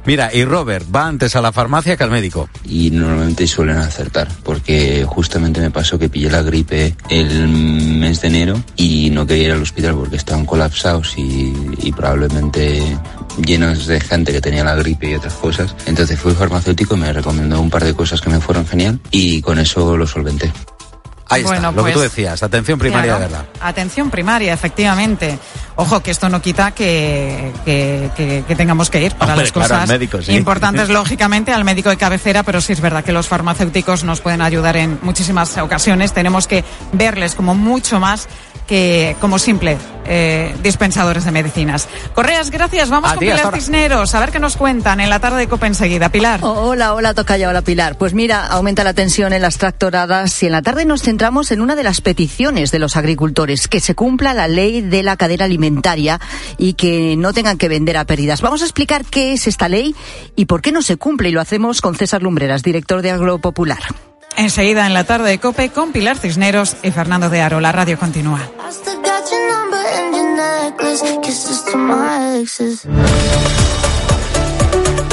Mira, y Robert va antes a la farmacia que al médico. y normalmente suelen acertar porque justamente me pasó que pillé la gripe el mes de enero y no quería ir al hospital porque estaban colapsados y, probablemente llenos de gente que tenía la gripe y otras cosas. Entonces fui farmacéutico, me recomendó un par de cosas que me fueron genial y con eso lo solventé. Ahí Bueno, está, lo que pues, tú decías, atención primaria Claro. de verdad. Atención primaria, efectivamente. Ojo, que esto no quita que, que, que- que tengamos que ir para Hombre, las cosas al médico, sí. importantes, lógicamente, al médico de cabecera, pero sí es verdad que los farmacéuticos nos pueden ayudar en muchísimas ocasiones. Tenemos que verles como mucho más que como simple eh, dispensadores de medicinas. Correas, gracias. Vamos A con Pilar. Cisneros, a ver qué nos cuentan en la tarde de Copa enseguida. Pilar. Hola, hola, toca ya, hola Pilar. Pues mira, aumenta la tensión en las tractoradas y en la tarde nos centramos en una de las peticiones de los agricultores, que se cumpla la ley de la cadena alimentaria y que no tengan que vender a pérdidas. Vamos a explicar qué es esta ley y por qué no se cumple y lo hacemos con César Lumbreras, director de Agropopular. Enseguida en la tarde de Cope con Pilar Cisneros y Fernando de Aro. La radio continúa.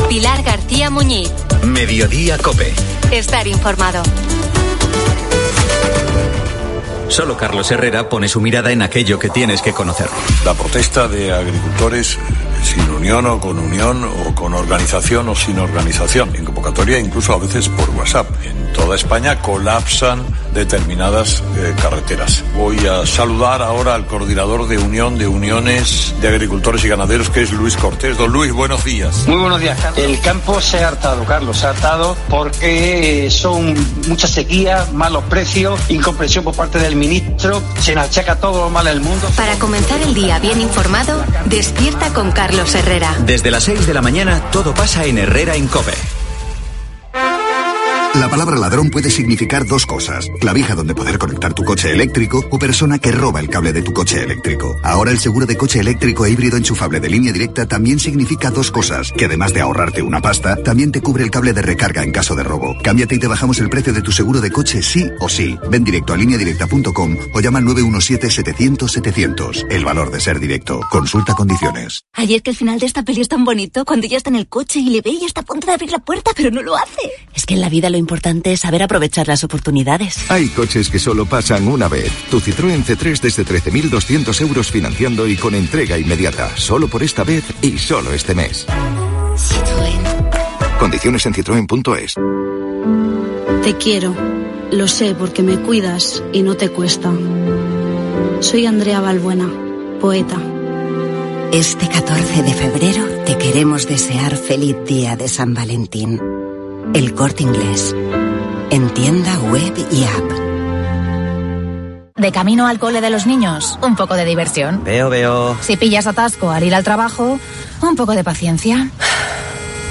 Pilar García Muñiz. Mediodía Cope. Estar informado. Solo Carlos Herrera pone su mirada en aquello que tienes que conocer. La protesta de agricultores sin unión o con unión o con organización o sin organización. En convocatoria incluso a veces por WhatsApp. En toda España colapsan determinadas eh, carreteras. Voy a saludar ahora al coordinador de Unión de Uniones de Agricultores y Ganaderos que es Luis Cortés. Don Luis, buenos días. Muy buenos días, Carlos. El campo se ha hartado, Carlos, se ha hartado porque son mucha sequía, malos precios, incomprensión por parte del ministro, se nos achaca todo lo mal del mundo. Para comenzar el día bien informado, despierta con Carlos Herrera. Desde las 6 de la mañana todo pasa en Herrera en Cope. La palabra ladrón puede significar dos cosas. Clavija donde poder conectar tu coche eléctrico o persona que roba el cable de tu coche eléctrico. Ahora el seguro de coche eléctrico e híbrido enchufable de línea directa también significa dos cosas. Que además de ahorrarte una pasta, también te cubre el cable de recarga en caso de robo. Cámbiate y te bajamos el precio de tu seguro de coche sí o sí. Ven directo a lineadirecta.com o llama al 917-700-700. El valor de ser directo. Consulta condiciones. Ayer que el final de esta peli es tan bonito, cuando ya está en el coche y le ve y está a punto de abrir la puerta, pero no lo hace. Es que en la vida lo importante es saber aprovechar las oportunidades. Hay coches que solo pasan una vez. Tu Citroën C3 desde 13.200 euros financiando y con entrega inmediata. Solo por esta vez y solo este mes. Condiciones en citroen.es. Te quiero, lo sé porque me cuidas y no te cuesta. Soy Andrea Balbuena, poeta. Este 14 de febrero te queremos desear feliz día de San Valentín. El corte inglés. En tienda web y app. De camino al cole de los niños, un poco de diversión. Veo, veo. Si pillas atasco al ir al trabajo, un poco de paciencia.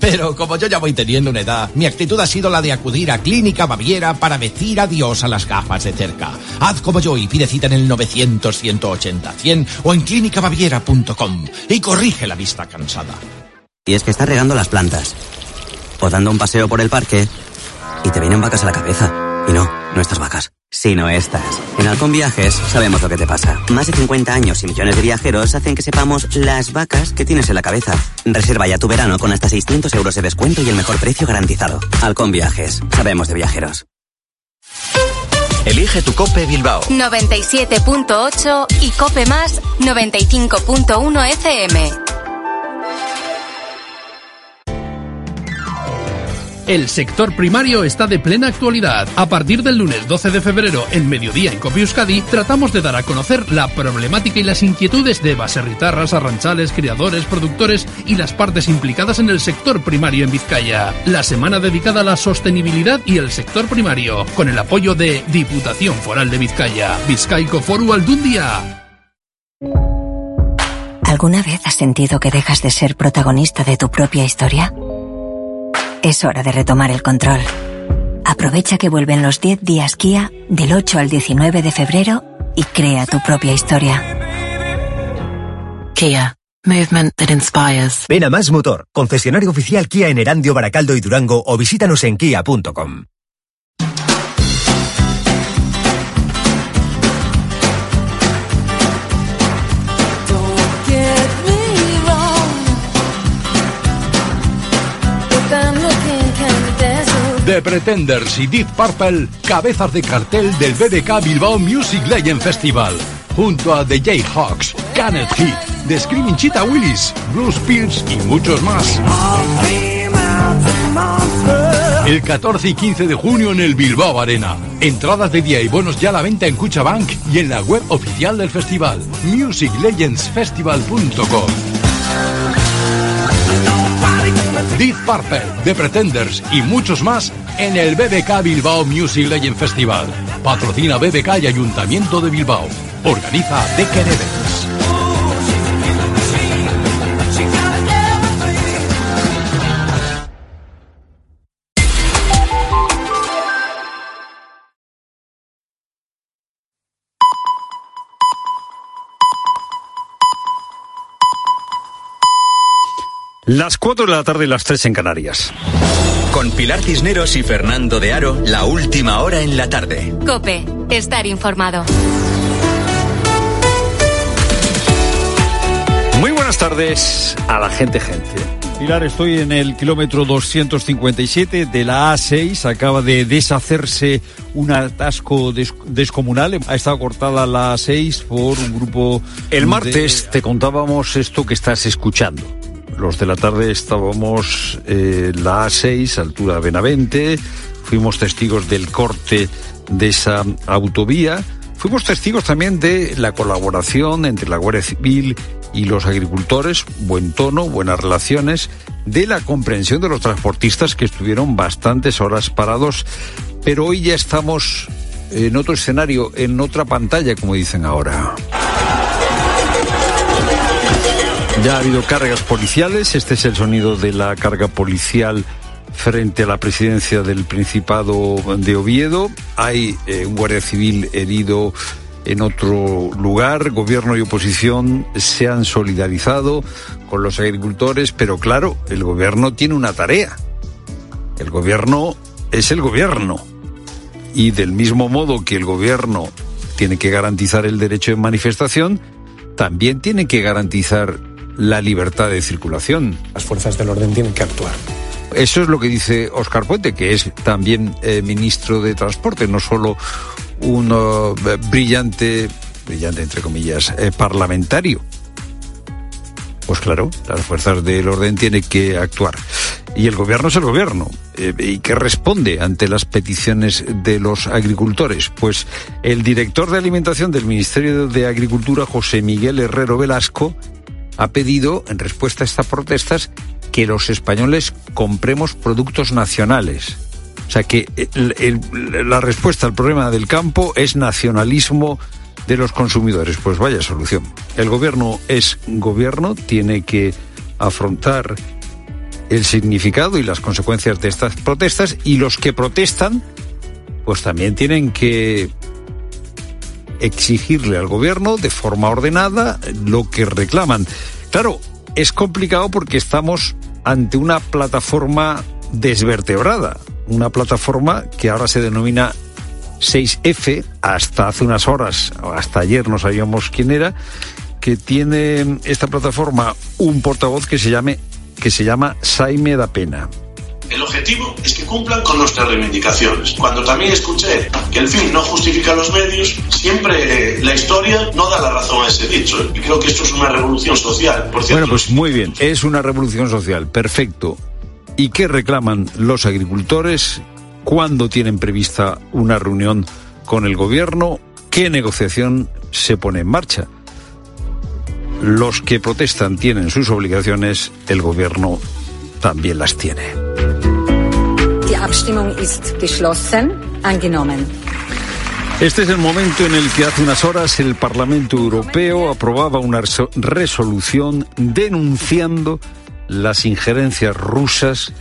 Pero como yo ya voy teniendo una edad, mi actitud ha sido la de acudir a Clínica Baviera para decir adiós a las gafas de cerca. Haz como yo y pide cita en el 900-180-100 o en clínicabaviera.com y corrige la vista cansada. Y es que estás regando las plantas. O dando un paseo por el parque. Y te vienen vacas a la cabeza. Y no, no vacas. Sino estas. En Halcón Viajes sabemos lo que te pasa. Más de 50 años y millones de viajeros hacen que sepamos las vacas que tienes en la cabeza. Reserva ya tu verano con hasta 600 euros de descuento y el mejor precio garantizado. Halcón Viajes. Sabemos de viajeros. Elige tu Cope Bilbao. 97.8 y Cope Más 95.1 FM. El sector primario está de plena actualidad. A partir del lunes 12 de febrero, en mediodía en Copi Euskadi, tratamos de dar a conocer la problemática y las inquietudes de baserritarras, arranchales, criadores, productores y las partes implicadas en el sector primario en Vizcaya. La semana dedicada a la sostenibilidad y el sector primario, con el apoyo de Diputación Foral de Vizcaya, Vizcaico Foru Aldundia. ¿Alguna vez has sentido que dejas de ser protagonista de tu propia historia? Es hora de retomar el control. Aprovecha que vuelven los 10 días Kia del 8 al 19 de febrero y crea tu propia historia. Kia. Movement that inspires. Ven a Más Motor, concesionario oficial Kia en Erandio, Baracaldo y Durango o visítanos en kia.com. Pretenders y Deep Purple, cabezas de cartel del BBK Bilbao Music Legend Festival. Junto a The Jayhawks, Kenneth Heath, The Screaming Cheetah Willis, Bruce Pierce y muchos más. El 14 y 15 de junio en el Bilbao Arena. Entradas de día y bonos ya a la venta en Cuchabank y en la web oficial del festival, musiclegendsfestival.com. Deep Purple, The Pretenders y muchos más en el BBK Bilbao Music Legend Festival. Patrocina BBK y Ayuntamiento de Bilbao. Organiza Decker Las 4 de la tarde y las 3 en Canarias. Con Pilar Cisneros y Fernando de Aro, la última hora en la tarde. Cope, estar informado. Muy buenas tardes a la gente, gente. Pilar, estoy en el kilómetro 257 de la A6. Acaba de deshacerse un atasco des- descomunal. Ha estado cortada la A6 por un grupo. El martes te contábamos esto que estás escuchando. Los de la tarde estábamos eh, la A6, altura Benavente. Fuimos testigos del corte de esa autovía. Fuimos testigos también de la colaboración entre la Guardia Civil y los agricultores, buen tono, buenas relaciones, de la comprensión de los transportistas que estuvieron bastantes horas parados, pero hoy ya estamos en otro escenario, en otra pantalla, como dicen ahora. Ya ha habido cargas policiales, este es el sonido de la carga policial frente a la presidencia del Principado de Oviedo. Hay eh, un guardia civil herido en otro lugar. Gobierno y oposición se han solidarizado con los agricultores, pero claro, el gobierno tiene una tarea. El gobierno es el gobierno. Y del mismo modo que el gobierno tiene que garantizar el derecho de manifestación, también tiene que garantizar la libertad de circulación. Las fuerzas del orden tienen que actuar. Eso es lo que dice Óscar Puente, que es también eh, ministro de Transporte, no solo un eh, brillante, brillante entre comillas, eh, parlamentario. Pues claro, las fuerzas del orden tienen que actuar. Y el gobierno es el gobierno. Eh, ¿Y qué responde ante las peticiones de los agricultores? Pues el director de alimentación del Ministerio de Agricultura, José Miguel Herrero Velasco, ha pedido, en respuesta a estas protestas, que los españoles compremos productos nacionales. O sea que la respuesta al problema del campo es nacionalismo de los consumidores. Pues vaya solución. El gobierno es gobierno, tiene que afrontar el significado y las consecuencias de estas protestas y los que protestan pues también tienen que exigirle al gobierno de forma ordenada lo que reclaman. Claro, es complicado porque estamos ante una plataforma desvertebrada, una plataforma que ahora se denomina 6F, hasta hace unas horas, hasta ayer no sabíamos quién era, que tiene esta plataforma un portavoz que se llame que se llama Saime da Pena. El objetivo es que cumplan con nuestras reivindicaciones. Cuando también escuché que el fin no justifica los medios, siempre eh, la historia no da la razón a ese dicho. Y creo que esto es una revolución social. Por cierto, Bueno, pues muy bien, es una revolución social, perfecto. ¿Y qué reclaman los agricultores? ¿Cuándo tienen prevista una reunión con el gobierno? ¿Qué negociación se pone en marcha? Los que protestan tienen sus obligaciones, el gobierno también las tiene. Die Abstimmung ist geschlossen. Angenommen. Este es el momento en el que hace unas horas el Parlamento Europeo aprobaba una reso- resolución denunciando las injerencias rusas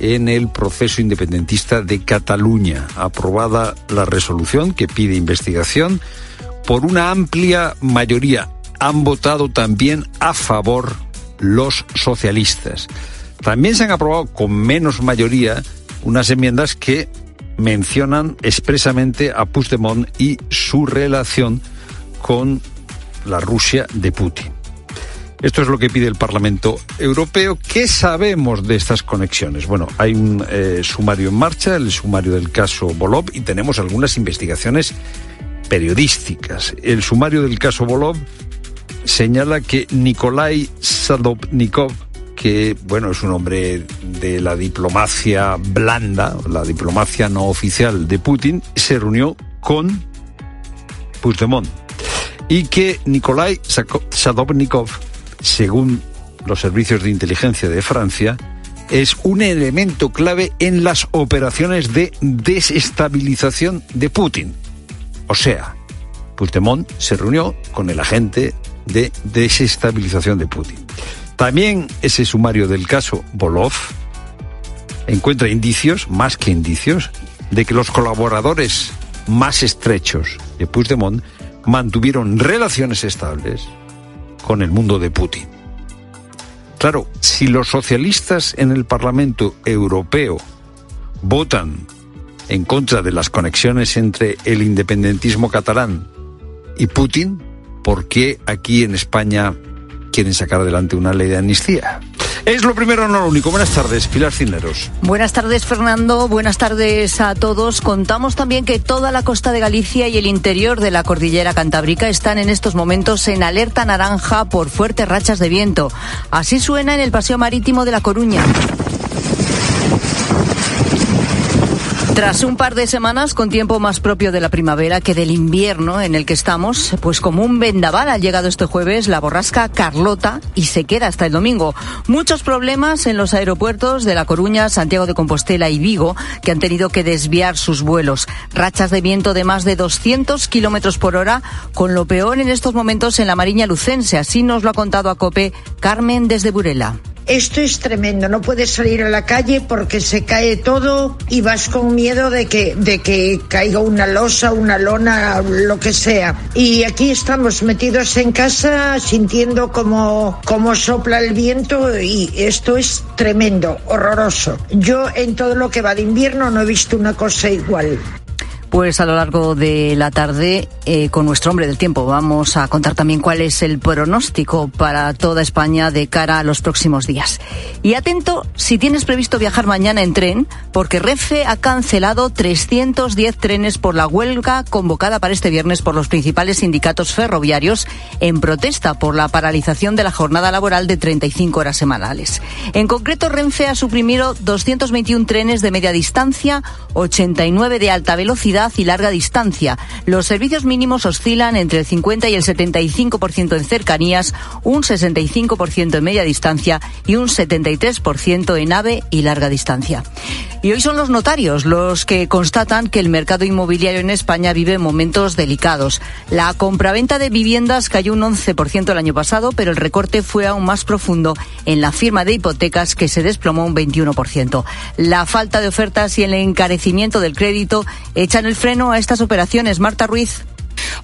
en el proceso independentista de Cataluña. Aprobada la resolución que pide investigación por una amplia mayoría. Han votado también a favor los socialistas. También se han aprobado con menos mayoría unas enmiendas que mencionan expresamente a Puigdemont y su relación con la Rusia de Putin. Esto es lo que pide el Parlamento Europeo. ¿Qué sabemos de estas conexiones? Bueno, hay un eh, sumario en marcha, el sumario del caso Bolov, y tenemos algunas investigaciones periodísticas. El sumario del caso Bolov señala que Nikolai Sadovnikov, que bueno, es un hombre de la diplomacia blanda, la diplomacia no oficial de Putin, se reunió con Puigdemont y que Nikolai Sadovnikov según los servicios de inteligencia de Francia, es un elemento clave en las operaciones de desestabilización de Putin. O sea, Puigdemont se reunió con el agente de desestabilización de Putin. También ese sumario del caso Bolov encuentra indicios, más que indicios, de que los colaboradores más estrechos de Puigdemont mantuvieron relaciones estables con el mundo de Putin. Claro, si los socialistas en el Parlamento Europeo votan en contra de las conexiones entre el independentismo catalán y Putin, ¿por qué aquí en España quieren sacar adelante una ley de amnistía? Es lo primero, no lo único. Buenas tardes, Pilar Cineros. Buenas tardes, Fernando. Buenas tardes a todos. Contamos también que toda la costa de Galicia y el interior de la cordillera cantábrica están en estos momentos en alerta naranja por fuertes rachas de viento. Así suena en el paseo marítimo de La Coruña. Tras un par de semanas con tiempo más propio de la primavera que del invierno en el que estamos, pues como un vendaval ha llegado este jueves la borrasca Carlota y se queda hasta el domingo. Muchos problemas en los aeropuertos de La Coruña, Santiago de Compostela y Vigo que han tenido que desviar sus vuelos. Rachas de viento de más de 200 kilómetros por hora, con lo peor en estos momentos en la Mariña Lucense. Así nos lo ha contado a COPE Carmen desde Burela. Esto es tremendo, no puedes salir a la calle porque se cae todo y vas con miedo de que, de que caiga una losa, una lona, lo que sea. Y aquí estamos metidos en casa sintiendo como, como sopla el viento y esto es tremendo, horroroso. Yo en todo lo que va de invierno no he visto una cosa igual. Pues a lo largo de la tarde, eh, con nuestro hombre del tiempo, vamos a contar también cuál es el pronóstico para toda España de cara a los próximos días. Y atento si tienes previsto viajar mañana en tren, porque Renfe ha cancelado 310 trenes por la huelga convocada para este viernes por los principales sindicatos ferroviarios en protesta por la paralización de la jornada laboral de 35 horas semanales. En concreto, Renfe ha suprimido 221 trenes de media distancia, 89 de alta velocidad, y larga distancia. Los servicios mínimos oscilan entre el 50 y el 75% en cercanías, un 65% en media distancia y un 73% en AVE y larga distancia. Y hoy son los notarios los que constatan que el mercado inmobiliario en España vive momentos delicados. La compraventa de viviendas cayó un 11% el año pasado, pero el recorte fue aún más profundo en la firma de hipotecas que se desplomó un 21%. La falta de ofertas y el encarecimiento del crédito echan el freno a estas operaciones. Marta Ruiz.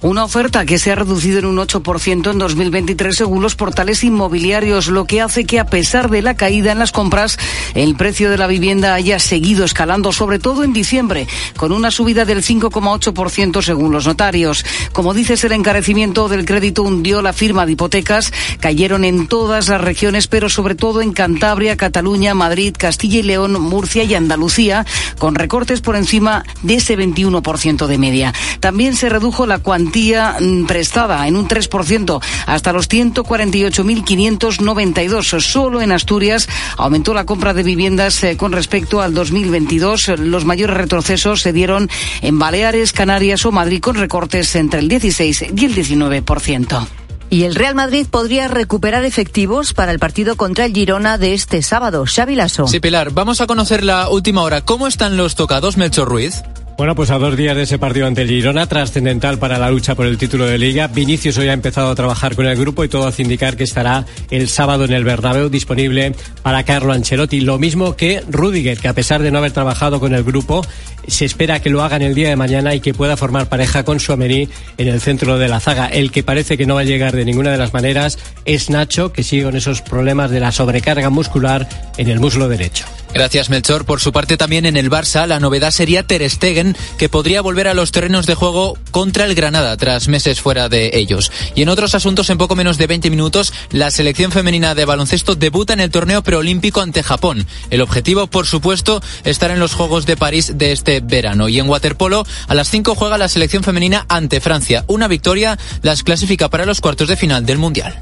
Una oferta que se ha reducido en un 8% en 2023 según los portales inmobiliarios, lo que hace que a pesar de la caída en las compras, el precio de la vivienda haya seguido escalando, sobre todo en diciembre, con una subida del 5,8% según los notarios. Como dices, el encarecimiento del crédito hundió la firma de hipotecas, cayeron en todas las regiones, pero sobre todo en Cantabria, Cataluña, Madrid, Castilla y León, Murcia y Andalucía, con recortes por encima de ese 21% de media. También se redujo la cuantía mm, prestada en un 3% hasta los 148.592. Solo en Asturias aumentó la compra de viviendas eh, con respecto al 2022. Los mayores retrocesos se dieron en Baleares, Canarias o Madrid con recortes entre el 16 y el 19%. Y el Real Madrid podría recuperar efectivos para el partido contra el Girona de este sábado. Xavi Lasso. Sí, Pilar, vamos a conocer la última hora. ¿Cómo están los tocados, Melchor Ruiz? Bueno, pues a dos días de ese partido ante el Girona, trascendental para la lucha por el título de Liga, Vinicius hoy ha empezado a trabajar con el grupo y todo hace indicar que estará el sábado en el Bernabéu disponible para Carlo Ancelotti. Lo mismo que Rudiger, que a pesar de no haber trabajado con el grupo, se espera que lo haga en el día de mañana y que pueda formar pareja con Suamení en el centro de la zaga. El que parece que no va a llegar de ninguna de las maneras es Nacho, que sigue con esos problemas de la sobrecarga muscular en el muslo derecho. Gracias, Melchor. Por su parte, también en el Barça, la novedad sería Ter Stegen, que podría volver a los terrenos de juego contra el Granada tras meses fuera de ellos. Y en otros asuntos, en poco menos de 20 minutos, la selección femenina de baloncesto debuta en el torneo preolímpico ante Japón. El objetivo, por supuesto, estar en los Juegos de París de este verano. Y en waterpolo, a las 5 juega la selección femenina ante Francia. Una victoria las clasifica para los cuartos de final del Mundial.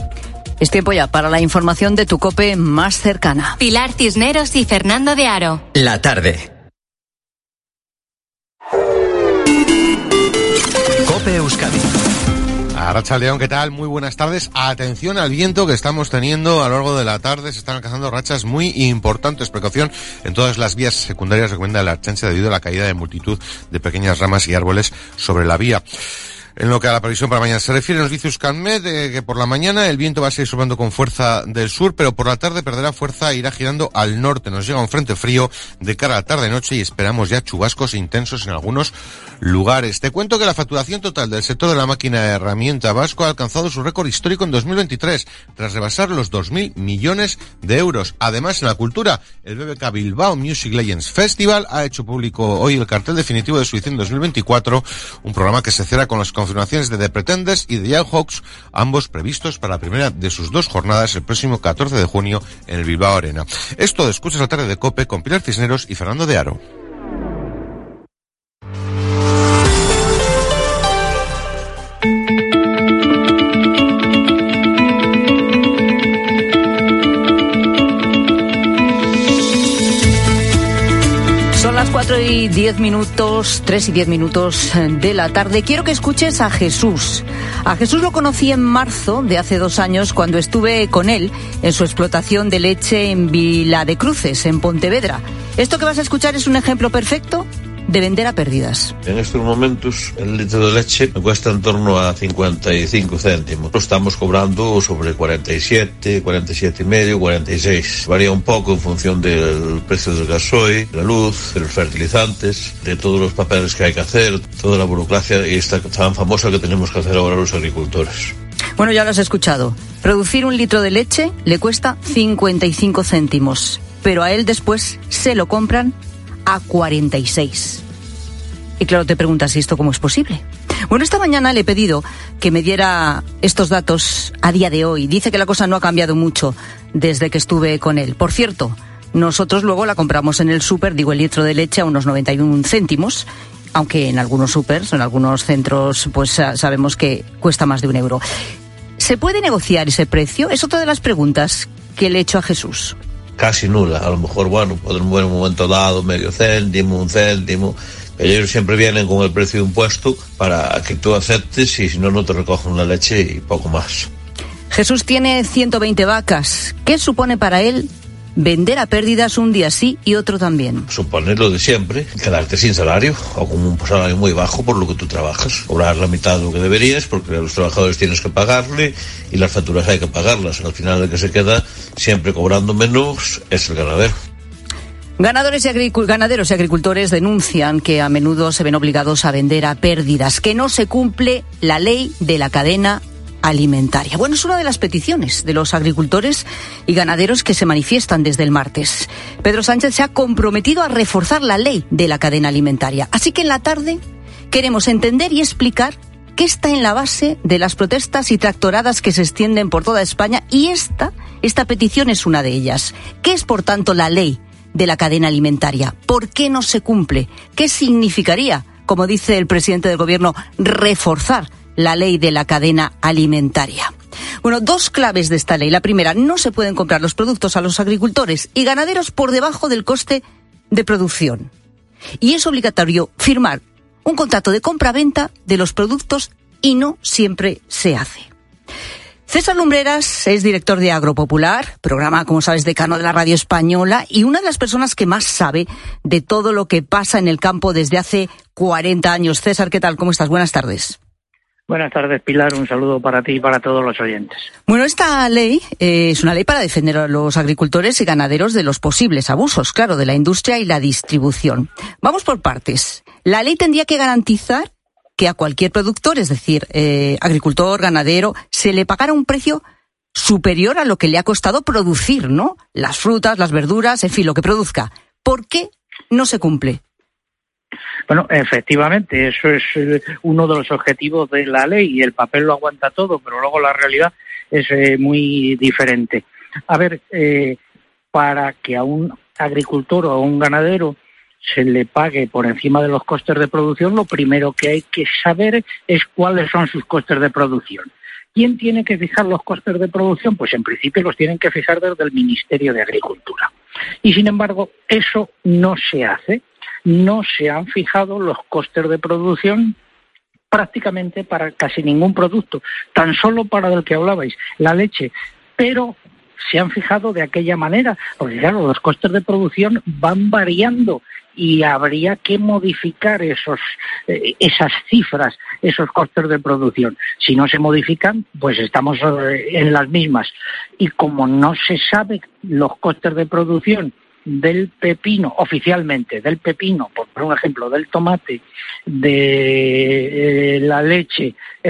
Es tiempo ya para la información de tu cope más cercana. Pilar Cisneros y Fernando de Aro. La tarde. Cope Euskadi. Racha León, ¿qué tal? Muy buenas tardes. Atención al viento que estamos teniendo a lo largo de la tarde. Se están alcanzando rachas muy importantes. Precaución en todas las vías secundarias. Recomienda la chancha debido a la caída de multitud de pequeñas ramas y árboles sobre la vía. En lo que a la previsión para mañana se refiere, nos dice Euskalmet eh, que por la mañana el viento va a seguir soplando con fuerza del sur, pero por la tarde perderá fuerza e irá girando al norte. Nos llega un frente frío de cara a la tarde-noche y esperamos ya chubascos intensos en algunos lugares. Te cuento que la facturación total del sector de la máquina de herramienta vasco ha alcanzado su récord histórico en 2023, tras rebasar los 2.000 millones de euros. Además, en la cultura, el BBK Bilbao Music Legends Festival ha hecho público hoy el cartel definitivo de su edición 2024, un programa que se cierra con las confirmaciones de The Pretenders y The Hawks, ambos previstos para la primera de sus dos jornadas el próximo 14 de junio en el Bilbao Arena. Esto de Escuchas la tarde de Cope con Pilar Cisneros y Fernando de Aro. 10 minutos, 3 y 10 minutos de la tarde. Quiero que escuches a Jesús. A Jesús lo conocí en marzo de hace dos años cuando estuve con él en su explotación de leche en Vila de Cruces, en Pontevedra. Esto que vas a escuchar es un ejemplo perfecto de vender a pérdidas. En estos momentos el litro de leche me cuesta en torno a 55 céntimos. Lo estamos cobrando sobre 47, 47 y medio, 46. Varía un poco en función del precio del gasoil, la luz, de los fertilizantes, de todos los papeles que hay que hacer, toda la burocracia y esta tan famosa que tenemos que hacer ahora los agricultores. Bueno, ya lo has escuchado. Producir un litro de leche le cuesta 55 céntimos, pero a él después se lo compran a 46. Y claro, te preguntas, ¿y esto cómo es posible? Bueno, esta mañana le he pedido que me diera estos datos a día de hoy. Dice que la cosa no ha cambiado mucho desde que estuve con él. Por cierto, nosotros luego la compramos en el súper, digo, el litro de leche a unos 91 céntimos, aunque en algunos supers, en algunos centros, pues sabemos que cuesta más de un euro. ¿Se puede negociar ese precio? Es otra de las preguntas que le he hecho a Jesús casi nula. A lo mejor, bueno, en un momento dado, medio céntimo, un céntimo. Ellos siempre vienen con el precio de un puesto para que tú aceptes y si no, no te recogen la leche y poco más. Jesús tiene 120 vacas. ¿Qué supone para él vender a pérdidas un día sí y otro también. Supone lo de siempre, quedarte sin salario o con un salario muy bajo por lo que tú trabajas. Cobrar la mitad de lo que deberías porque a los trabajadores tienes que pagarle y las facturas hay que pagarlas. Al final el que se queda siempre cobrando menos es el ganadero. Ganadores y ganaderos y agricultores denuncian que a menudo se ven obligados a vender a pérdidas, que no se cumple la ley de la cadena alimentaria. Bueno, es una de las peticiones de los agricultores y ganaderos que se manifiestan desde el martes. Pedro Sánchez se ha comprometido a reforzar la ley de la cadena alimentaria. Así que en la tarde queremos entender y explicar qué está en la base de las protestas y tractoradas que se extienden por toda España y esta, esta petición es una de ellas. ¿Qué es, por tanto, la ley de la cadena alimentaria? ¿Por qué no se cumple? ¿Qué significaría, como dice el presidente del Gobierno, reforzar la ley de la cadena alimentaria. Bueno, dos claves de esta ley. La primera, no se pueden comprar los productos a los agricultores y ganaderos por debajo del coste de producción. Y es obligatorio firmar un contrato de compra-venta de los productos y no siempre se hace. César Lumbreras es director de Agropopular, programa, como sabes, decano de la radio española y una de las personas que más sabe de todo lo que pasa en el campo desde hace 40 años. César, ¿qué tal? ¿Cómo estás? Buenas tardes. Buenas tardes, Pilar. Un saludo para ti y para todos los oyentes. Bueno, esta ley eh, es una ley para defender a los agricultores y ganaderos de los posibles abusos, claro, de la industria y la distribución. Vamos por partes. La ley tendría que garantizar que a cualquier productor, es decir, eh, agricultor, ganadero, se le pagara un precio superior a lo que le ha costado producir, ¿no? Las frutas, las verduras, en fin, lo que produzca. ¿Por qué no se cumple? Bueno, efectivamente, eso es eh, uno de los objetivos de la ley y el papel lo aguanta todo, pero luego la realidad es eh, muy diferente. A ver, eh, para que a un agricultor o a un ganadero se le pague por encima de los costes de producción, lo primero que hay que saber es cuáles son sus costes de producción. ¿Quién tiene que fijar los costes de producción? Pues en principio los tienen que fijar desde el Ministerio de Agricultura. Y sin embargo, eso no se hace. No se han fijado los costes de producción prácticamente para casi ningún producto, tan solo para el que hablabais, la leche. Pero se han fijado de aquella manera, porque claro, los costes de producción van variando y habría que modificar esos, eh, esas cifras, esos costes de producción. Si no se modifican, pues estamos eh, en las mismas. Y como no se sabe los costes de producción del pepino, oficialmente, del pepino, por, un ejemplo, del tomate, de eh, la leche,